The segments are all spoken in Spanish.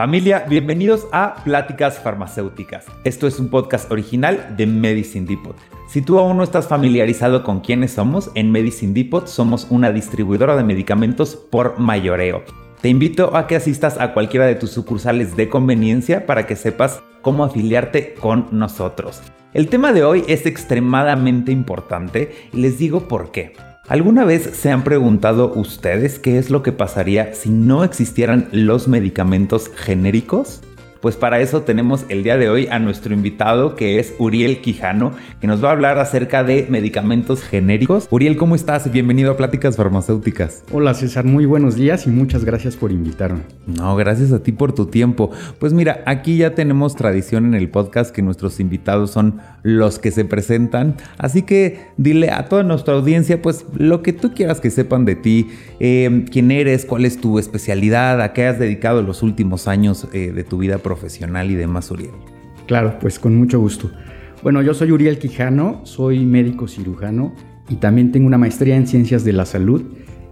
Familia, bienvenidos a Pláticas Farmacéuticas. Esto es un podcast original de Medicine Depot. Si tú aún no estás familiarizado con quiénes somos, en Medicine Depot somos una distribuidora de medicamentos por mayoreo. Te invito a que asistas a cualquiera de tus sucursales de conveniencia para que sepas cómo afiliarte con nosotros. El tema de hoy es extremadamente importante y les digo por qué. ¿Alguna vez se han preguntado ustedes qué es lo que pasaría si no existieran los medicamentos genéricos? Pues para eso tenemos el día de hoy a nuestro invitado que es Uriel Quijano, que nos va a hablar acerca de medicamentos genéricos. Uriel, ¿cómo estás? Bienvenido a Pláticas Farmacéuticas. Hola César, muy buenos días y muchas gracias por invitarme. No, gracias a ti por tu tiempo. Pues mira, aquí ya tenemos tradición en el podcast que nuestros invitados son los que se presentan, así que dile a toda nuestra audiencia pues lo que tú quieras que sepan de ti, eh, quién eres, cuál es tu especialidad, a qué has dedicado los últimos años eh, de tu vida profesional y demás, Uriel. Claro, pues con mucho gusto. Bueno, yo soy Uriel Quijano, soy médico cirujano y también tengo una maestría en ciencias de la salud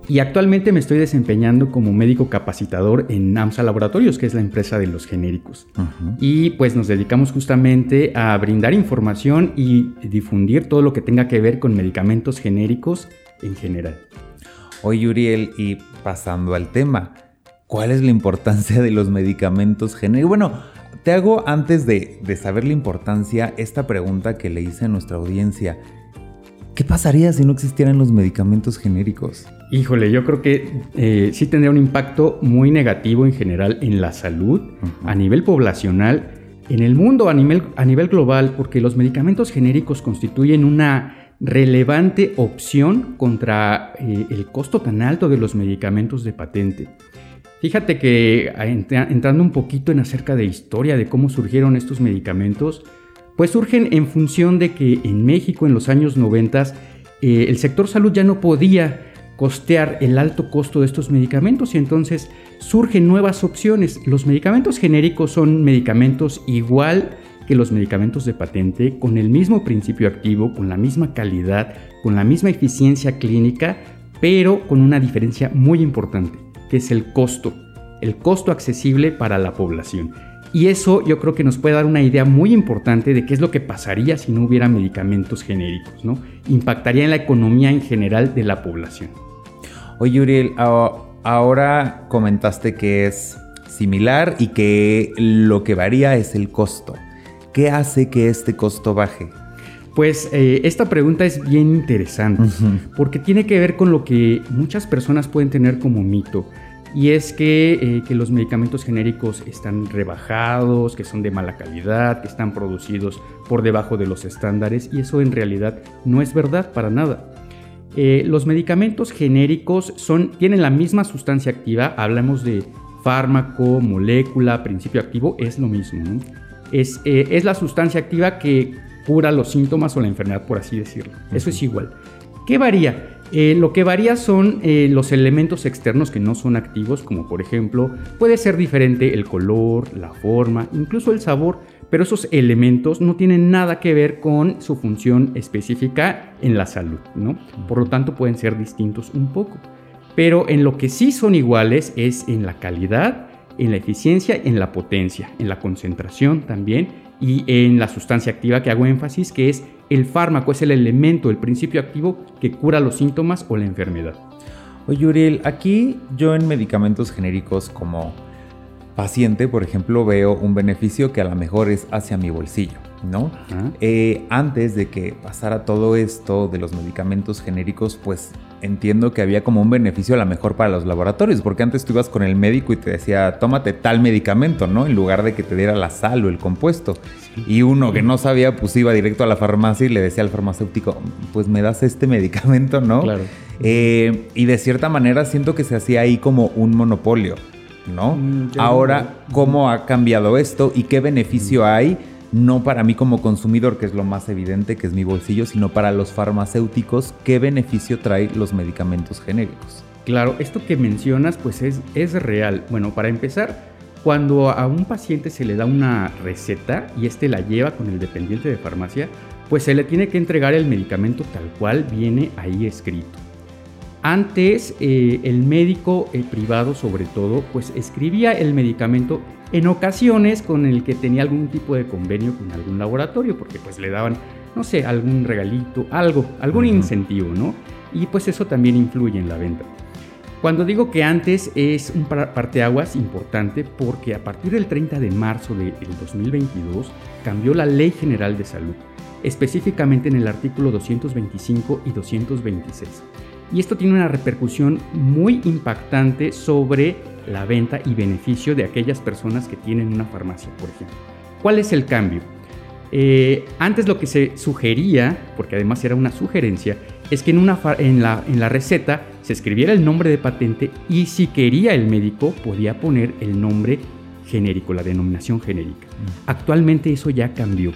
y actualmente me estoy desempeñando como médico capacitador en AMSA Laboratorios, que es la empresa de los genéricos. Y pues nos dedicamos justamente a brindar información y difundir todo lo que tenga que ver con medicamentos genéricos en general. Oye Uriel, y pasando al tema, ¿Cuál es la importancia de los medicamentos genéricos? Bueno, te hago antes de, saber la importancia esta pregunta que le hice a nuestra audiencia. ¿Qué pasaría si no existieran los medicamentos genéricos? Híjole, yo creo que eh, sí tendría un impacto muy negativo en general en la salud, a nivel poblacional, en el mundo, a nivel, a nivel global, porque los medicamentos genéricos constituyen una relevante opción contra eh, el costo tan alto de los medicamentos de patente. Fíjate que entrando un poquito en acerca de historia de cómo surgieron estos medicamentos, pues surgen en función de que en México en los años 90 eh, el sector salud ya no podía costear el alto costo de estos medicamentos y entonces surgen nuevas opciones. Los medicamentos genéricos son medicamentos igual que los medicamentos de patente, con el mismo principio activo, con la misma calidad, con la misma eficiencia clínica, pero con una diferencia muy importante que es el costo, el costo accesible para la población. Y eso yo creo que nos puede dar una idea muy importante de qué es lo que pasaría si no hubiera medicamentos genéricos, ¿no? Impactaría en la economía en general de la población. Oye, Uriel, ahora comentaste que es similar y que lo que varía es el costo. ¿Qué hace que este costo baje? Pues eh, esta pregunta es bien interesante porque tiene que ver con lo que muchas personas pueden tener como mito. Y es que, eh, que, los medicamentos genéricos están rebajados, que son de mala calidad, que están producidos por debajo de los estándares y eso en realidad no es verdad para nada. Eh, los medicamentos genéricos son, tienen la misma sustancia activa, hablamos de fármaco, molécula, principio activo, es lo mismo. Es, es la sustancia activa que cura los síntomas o la enfermedad, por así decirlo. Eso es igual. ¿Qué varía? Eh, lo que varía son eh, los elementos externos que no son activos, como por ejemplo, puede ser diferente el color, la forma, incluso el sabor, pero esos elementos no tienen nada que ver con su función específica en la salud, ¿no? Por lo tanto, pueden ser distintos un poco. Pero en lo que sí son iguales es en la calidad, en la eficiencia, en la potencia, en la concentración también y en la sustancia activa que hago énfasis, que es el fármaco, es el elemento, el principio activo que cura los síntomas o la enfermedad. Oye, Uriel, aquí yo en medicamentos genéricos como paciente, por ejemplo, veo un beneficio que a lo mejor es hacia mi bolsillo. ¿no? Eh, antes de que pasara todo esto de los medicamentos genéricos, pues entiendo que había como un beneficio a lo mejor para los laboratorios, porque antes tú ibas con el médico y te decía, tómate tal medicamento, ¿no? En lugar de que te diera la sal o el compuesto. Y uno que no sabía, pues iba directo a la farmacia y le decía al farmacéutico, pues me das este medicamento, ¿no? Claro. Eh, y de cierta manera siento que se hacía ahí como un monopolio, ¿no? Mm, Ahora, ¿cómo ha cambiado esto y qué beneficio hay? No para mí como consumidor, que es lo más evidente, que es mi bolsillo, sino para los farmacéuticos, qué beneficio trae los medicamentos genéricos. Claro, esto que mencionas pues es, es real. Bueno, para empezar, cuando a un paciente se le da una receta y este la lleva con el dependiente de farmacia, pues se le tiene que entregar el medicamento tal cual viene ahí escrito. Antes eh, el médico eh, privado sobre todo pues escribía el medicamento en ocasiones con el que tenía algún tipo de convenio con algún laboratorio porque pues le daban no sé algún regalito algo algún incentivo no y pues eso también influye en la venta. Cuando digo que antes es un parteaguas importante porque a partir del 30 de marzo del 2022 cambió la Ley General de Salud, específicamente en el artículo 225 y 226. Y esto tiene una repercusión muy impactante sobre la venta y beneficio de aquellas personas que tienen una farmacia, por ejemplo. ¿Cuál es el cambio? Eh, antes lo que se sugería, porque además era una sugerencia, es que en, una en, la, en la receta se escribiera el nombre de patente y si quería el médico podía poner el nombre genérico, la denominación genérica. Mm. Actualmente eso ya cambió.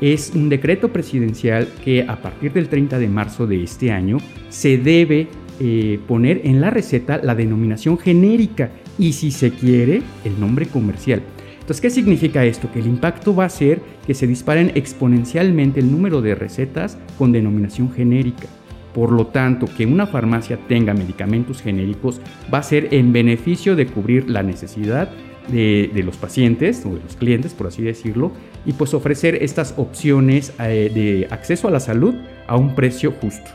Es un decreto presidencial que a partir del 30 de marzo de este año se debe eh, poner en la receta la denominación genérica y si se quiere el nombre comercial. Entonces, ¿qué significa esto? Que el impacto va a ser que se disparen exponencialmente el número de recetas con denominación genérica. Por lo tanto, que una farmacia tenga medicamentos genéricos va a ser en beneficio de cubrir la necesidad de, los pacientes o de los clientes, por así decirlo, y pues ofrecer estas opciones eh, de acceso a la salud a un precio justo.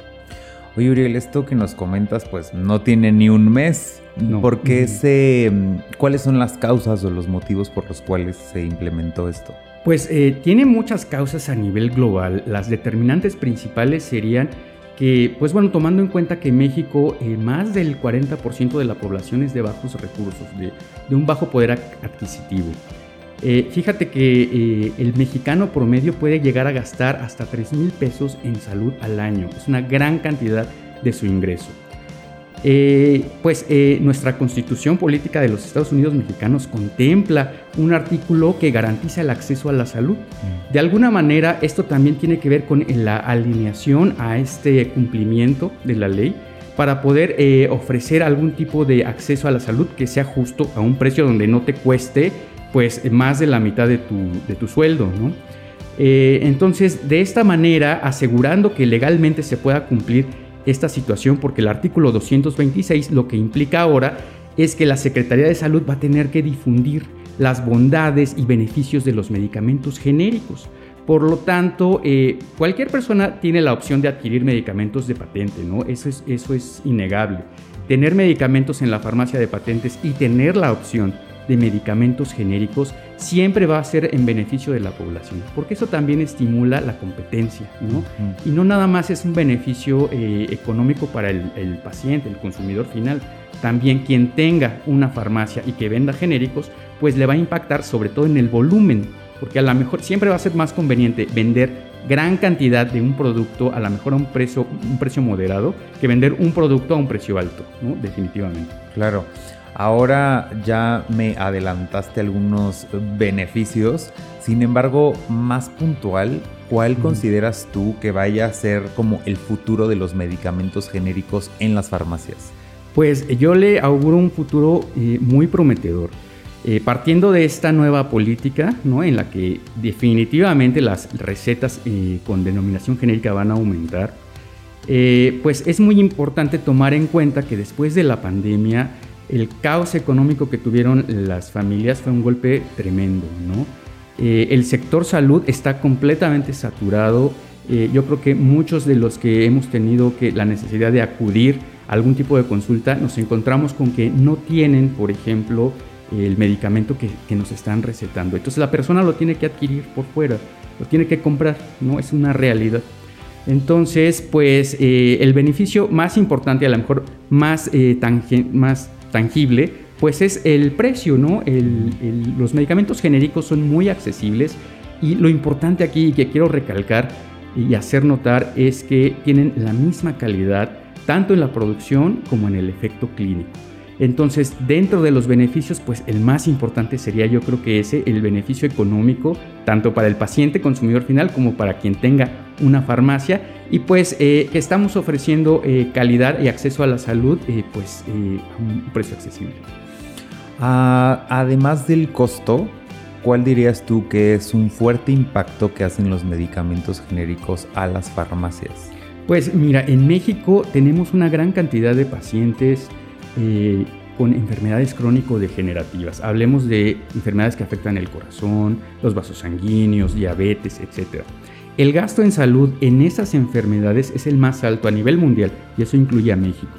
Oye, Uriel, esto que nos comentas, pues no tiene ni un mes. ¿Por qué se, ¿Cuáles son las causas o los motivos por los cuales se implementó esto? Pues eh, tiene muchas causas a nivel global. Las determinantes principales serían que, pues bueno, tomando en cuenta que México eh, más del 40% de la población es de bajos recursos, de, un bajo poder adquisitivo. Eh, fíjate que eh, el mexicano promedio puede llegar a gastar hasta 3 mil pesos en salud al año. Es una gran cantidad de su ingreso. Eh, pues eh, nuestra constitución política de los Estados Unidos mexicanos contempla un artículo que garantiza el acceso a la salud. Mm. De alguna manera, esto también tiene que ver con la alineación a este cumplimiento de la ley para poder eh, ofrecer algún tipo de acceso a la salud que sea justo a un precio donde no te cueste pues más de la mitad de tu, de tu sueldo, ¿no? entonces, de esta manera, asegurando que legalmente se pueda cumplir esta situación porque el artículo 226 lo que implica ahora es que la Secretaría de Salud va a tener que difundir las bondades y beneficios de los medicamentos genéricos. Por lo tanto, eh, cualquier persona tiene la opción de adquirir medicamentos de patente, ¿no? Eso es, eso es innegable. Tener medicamentos en la farmacia de patentes y tener la opción de medicamentos genéricos siempre va a ser en beneficio de la población, porque eso también estimula la competencia, ¿no? Y no nada más es un beneficio eh, económico para el, paciente, el consumidor final, también quien tenga una farmacia y que venda genéricos, pues le va a impactar sobre todo en el volumen, porque a lo mejor siempre va a ser más conveniente vender gran cantidad de un producto a lo mejor a un precio, un precio moderado que vender un producto a un precio alto, ¿no? Definitivamente. Claro. Ahora ya me adelantaste algunos beneficios, sin embargo, más puntual, ¿cuál consideras tú que vaya a ser como el futuro de los medicamentos genéricos en las farmacias? Pues yo le auguro un futuro eh, muy prometedor. Eh, partiendo de esta nueva política, ¿no? en la que definitivamente las recetas eh, con denominación genérica van a aumentar, pues es muy importante tomar en cuenta que después de la pandemia el caos económico que tuvieron las familias fue un golpe tremendo, ¿no? Eh, el sector salud está completamente saturado. Eh, yo creo que muchos de los que hemos tenido que la necesidad de acudir a algún tipo de consulta nos encontramos con que no tienen, por ejemplo, el medicamento que, nos están recetando. Entonces la persona lo tiene que adquirir por fuera, lo tiene que comprar, ¿no? Es una realidad. Entonces, pues eh, el beneficio más importante, a lo mejor más, más tangible, pues es el precio, ¿no? los medicamentos genéricos son muy accesibles y lo importante aquí que quiero recalcar y hacer notar es que tienen la misma calidad tanto en la producción como en el efecto clínico. Entonces, dentro de los beneficios, pues el más importante sería yo creo que ese, el beneficio económico, tanto para el paciente consumidor final como para quien tenga una farmacia. Y pues eh, estamos ofreciendo eh, calidad y acceso a la salud, eh, pues a un precio accesible. Ah, además del costo, ¿cuál dirías tú que es un fuerte impacto que hacen los medicamentos genéricos a las farmacias? Pues mira, en México tenemos una gran cantidad de pacientes eh, con enfermedades crónico-degenerativas. Hablemos de enfermedades que afectan el corazón, los vasos sanguíneos, diabetes, etc. El gasto en salud en esas enfermedades es el más alto a nivel mundial y eso incluye a México.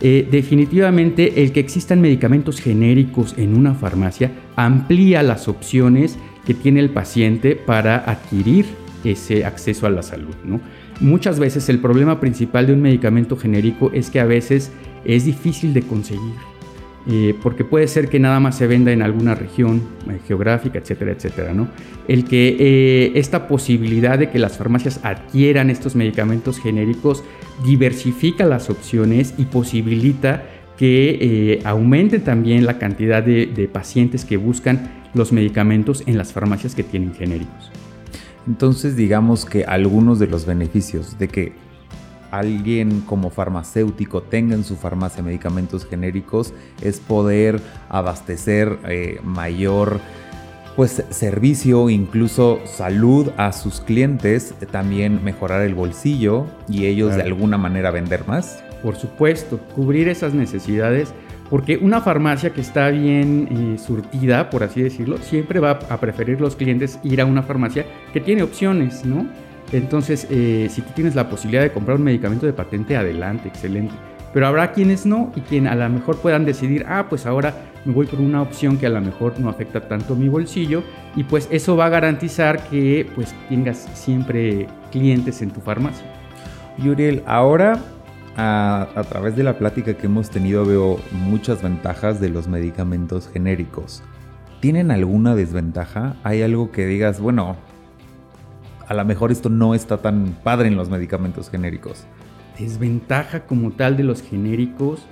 Eh, definitivamente el que existan medicamentos genéricos en una farmacia amplía las opciones que tiene el paciente para adquirir ese acceso a la salud. Muchas veces el problema principal de un medicamento genérico es que a veces es difícil de conseguir. Eh, porque puede ser que nada más se venda en alguna región eh, geográfica, etcétera, etcétera, ¿no? El que eh, esta posibilidad de que las farmacias adquieran estos medicamentos genéricos diversifica las opciones y posibilita que aumente también la cantidad de pacientes que buscan los medicamentos en las farmacias que tienen genéricos. Entonces digamos que algunos de los beneficios de que alguien como farmacéutico tenga en su farmacia medicamentos genéricos es poder abastecer eh, mayor pues servicio, incluso salud a sus clientes, también mejorar el bolsillo y ellos de alguna manera vender más. Por supuesto, cubrir esas necesidades, porque una farmacia que está bien eh, surtida, por así decirlo, siempre va a preferir los clientes ir a una farmacia que tiene opciones, ¿no? Entonces, eh, si tú tienes la posibilidad de comprar un medicamento de patente, adelante, excelente. Pero habrá quienes no y quien a lo mejor puedan decidir, ah, pues ahora me voy por una opción que a lo mejor no afecta tanto mi bolsillo y pues eso va a garantizar que pues tengas siempre clientes en tu farmacia. Yuriel, ahora a, a través de la plática que hemos tenido veo muchas ventajas de los medicamentos genéricos. ¿Tienen alguna desventaja? ¿Hay algo que digas, bueno, a lo mejor esto no está tan padre en los medicamentos genéricos. Desventaja como tal de los genéricos,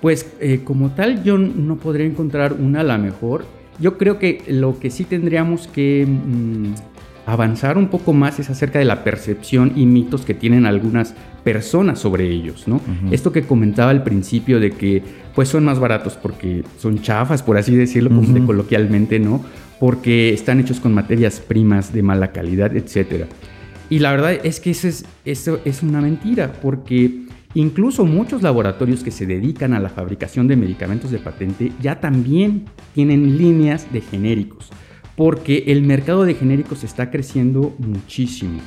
pues eh, como tal yo no podría encontrar una a la mejor. Yo creo que lo que sí tendríamos que mm, avanzar un poco más es acerca de la percepción y mitos que tienen algunas personas sobre ellos, ¿no? Esto que comentaba al principio de que pues son más baratos porque son chafas, por así decirlo, coloquialmente, ¿no? Porque están hechos con materias primas de mala calidad, etc. Y la verdad es que eso es, una mentira, porque incluso muchos laboratorios que se dedican a la fabricación de medicamentos de patente ya también tienen líneas de genéricos, porque el mercado de genéricos está creciendo muchísimo.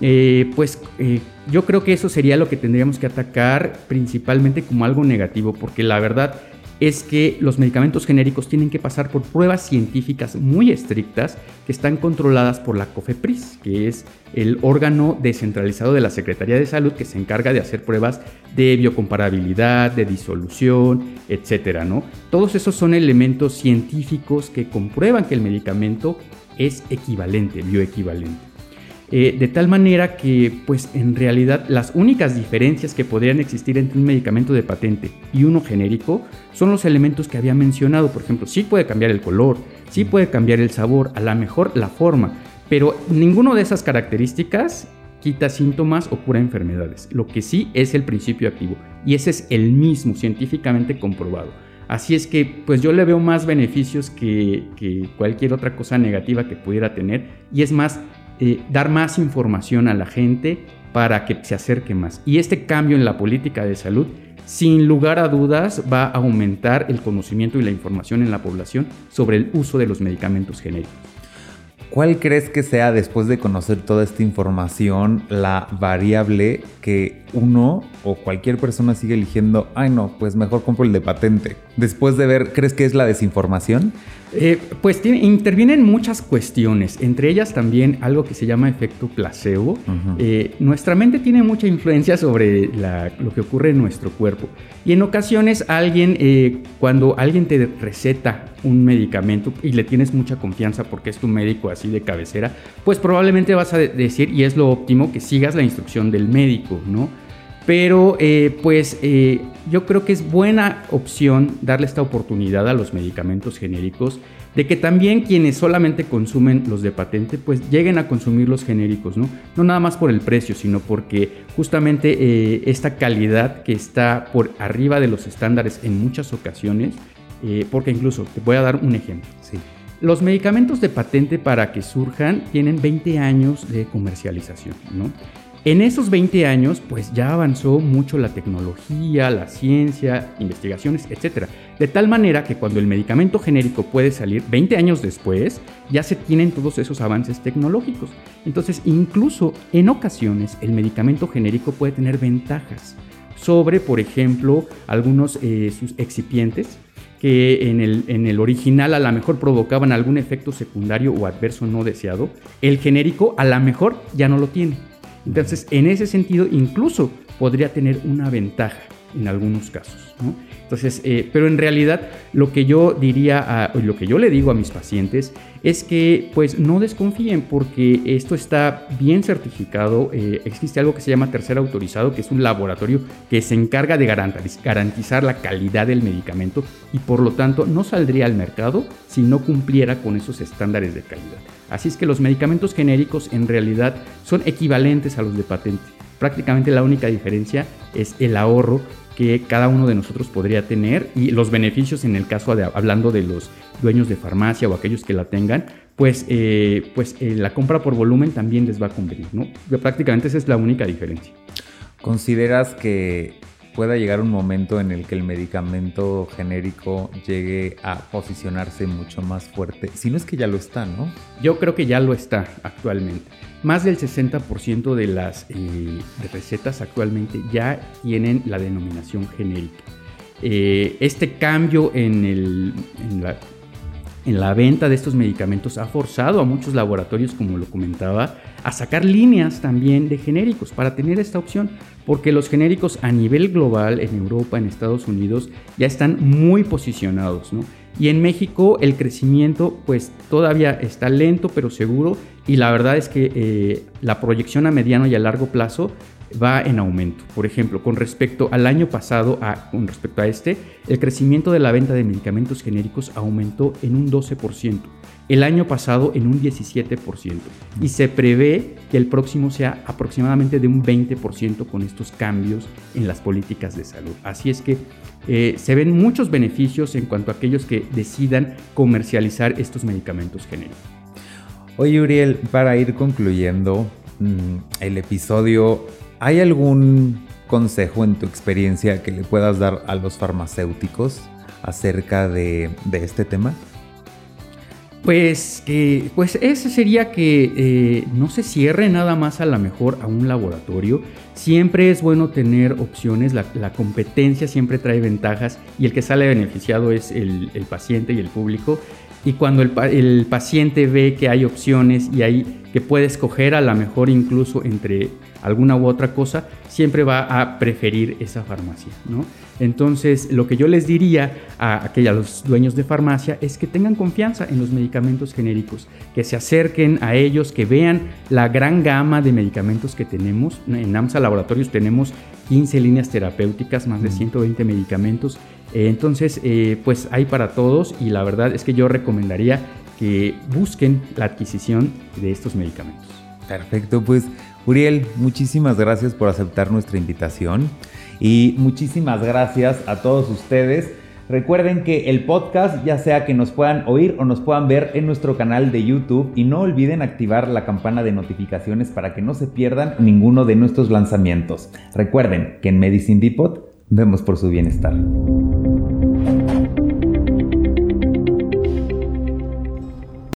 Eh, pues eh, yo creo que eso sería lo que tendríamos que atacar principalmente como algo negativo, porque la verdad es que los medicamentos genéricos tienen que pasar por pruebas científicas muy estrictas que están controladas por la COFEPRIS, que es el órgano descentralizado de la Secretaría de Salud que se encarga de hacer pruebas de biocomparabilidad, de disolución, etcétera, ¿no? Todos esos son elementos científicos que comprueban que el medicamento es equivalente, bioequivalente. Eh, de tal manera que, pues en realidad, las únicas diferencias que podrían existir entre un medicamento de patente y uno genérico son los elementos que había mencionado. Por ejemplo, sí puede cambiar el color, sí puede cambiar el sabor, a lo mejor la forma, pero ninguno de esas características quita síntomas o cura enfermedades. Lo que sí es el principio activo y ese es el mismo científicamente comprobado. Así es que pues yo le veo más beneficios que, que cualquier otra cosa negativa que pudiera tener y es más, eh, dar más información a la gente para que se acerque más. Y este cambio en la política de salud, sin lugar a dudas, va a aumentar el conocimiento y la información en la población sobre el uso de los medicamentos genéricos. ¿Cuál crees que sea, después de conocer toda esta información, la variable que uno o cualquier persona sigue eligiendo, ay no, pues mejor compro el de patente? Después de ver, ¿crees que es la desinformación? Eh, pues intervienen muchas cuestiones, entre ellas también algo que se llama efecto placebo. Eh, nuestra mente tiene mucha influencia sobre lo que ocurre en nuestro cuerpo y en ocasiones alguien, eh, cuando alguien te receta un medicamento y le tienes mucha confianza porque es tu médico así de cabecera, pues probablemente vas a decir, y es lo óptimo, que sigas la instrucción del médico, ¿no? Pero eh, pues eh, yo creo que es buena opción darle esta oportunidad a los medicamentos genéricos de que también quienes solamente consumen los de patente pues lleguen a consumir los genéricos, ¿no? No nada más por el precio, sino porque justamente eh, esta calidad que está por arriba de los estándares en muchas ocasiones, porque incluso te voy a dar un ejemplo. Sí. Los medicamentos de patente para que surjan tienen 20 años de comercialización, ¿no? En esos 20 años, pues ya avanzó mucho la tecnología, la ciencia, investigaciones, etc. De tal manera que cuando el medicamento genérico puede salir 20 años después, ya se tienen todos esos avances tecnológicos. Entonces, incluso en ocasiones, el medicamento genérico puede tener ventajas sobre, por ejemplo, algunos eh, sus excipientes que en el, en el original a lo mejor provocaban algún efecto secundario o adverso no deseado, el genérico a lo mejor ya no lo tiene. Entonces, en ese sentido, incluso podría tener una ventaja en algunos casos. Entonces, eh, pero en realidad lo que yo diría, a, lo que yo le digo a mis pacientes es que pues no desconfíen porque esto está bien certificado. Eh, existe algo que se llama tercer autorizado, que es un laboratorio que se encarga de garantizar la calidad del medicamento y por lo tanto no saldría al mercado si no cumpliera con esos estándares de calidad. Así es que los medicamentos genéricos en realidad son equivalentes a los de patente. Prácticamente la única diferencia es el ahorro que cada uno de nosotros podría tener y los beneficios en el caso de hablando de los dueños de farmacia o aquellos que la tengan, pues, eh, pues eh, la compra por volumen también les va a convenir, ¿no? Prácticamente esa es la única diferencia. ¿Consideras que pueda llegar un momento en el que el medicamento genérico llegue a posicionarse mucho más fuerte? Si no es que ya lo está, ¿no? Yo creo que ya lo está actualmente. Más del 60% de las eh, recetas actualmente ya tienen la denominación genérica. Eh, este cambio en, la, en la venta de estos medicamentos ha forzado a muchos laboratorios, como lo comentaba, a sacar líneas también de genéricos para tener esta opción, porque los genéricos a nivel global, en Europa, en Estados Unidos, ya están muy posicionados, ¿no? Y en México el crecimiento pues todavía está lento pero seguro y la verdad es que eh, la proyección a mediano y a largo plazo va en aumento. Por ejemplo, con respecto al año pasado, a, con respecto a este, el crecimiento de la venta de medicamentos genéricos aumentó en un 12%, el año pasado en un 17%, y se prevé que el próximo sea aproximadamente de un 20% con estos cambios en las políticas de salud. Así es que eh, se ven muchos beneficios en cuanto a aquellos que decidan comercializar estos medicamentos genéricos. Oye, Uriel, para ir concluyendo mm, el episodio, ¿hay algún consejo en tu experiencia que le puedas dar a los farmacéuticos acerca de este tema? Pues, pues ese sería que eh, no se cierre nada más a la mejor a un laboratorio. Siempre es bueno tener opciones, la, competencia siempre trae ventajas y el que sale beneficiado es el, paciente y el público. Y cuando el, el, paciente ve que hay opciones y hay que puede escoger a la mejor incluso entre alguna u otra cosa, siempre va a preferir esa farmacia, ¿no? Entonces, lo que yo les diría a, aquellos dueños de farmacia es que tengan confianza en los medicamentos genéricos, que se acerquen a ellos, que vean la gran gama de medicamentos que tenemos. En AMSA Laboratorios tenemos 15 líneas terapéuticas, más de 120 mm. medicamentos. Eh, entonces, eh, pues hay para todos y la verdad es que yo recomendaría que busquen la adquisición de estos medicamentos. Perfecto, pues Uriel, muchísimas gracias por aceptar nuestra invitación y muchísimas gracias a todos ustedes. Recuerden que el podcast, ya sea que nos puedan oír o nos puedan ver en nuestro canal de YouTube y no olviden activar la campana de notificaciones para que no se pierdan ninguno de nuestros lanzamientos. Recuerden que en Medicine Depot vemos por su bienestar.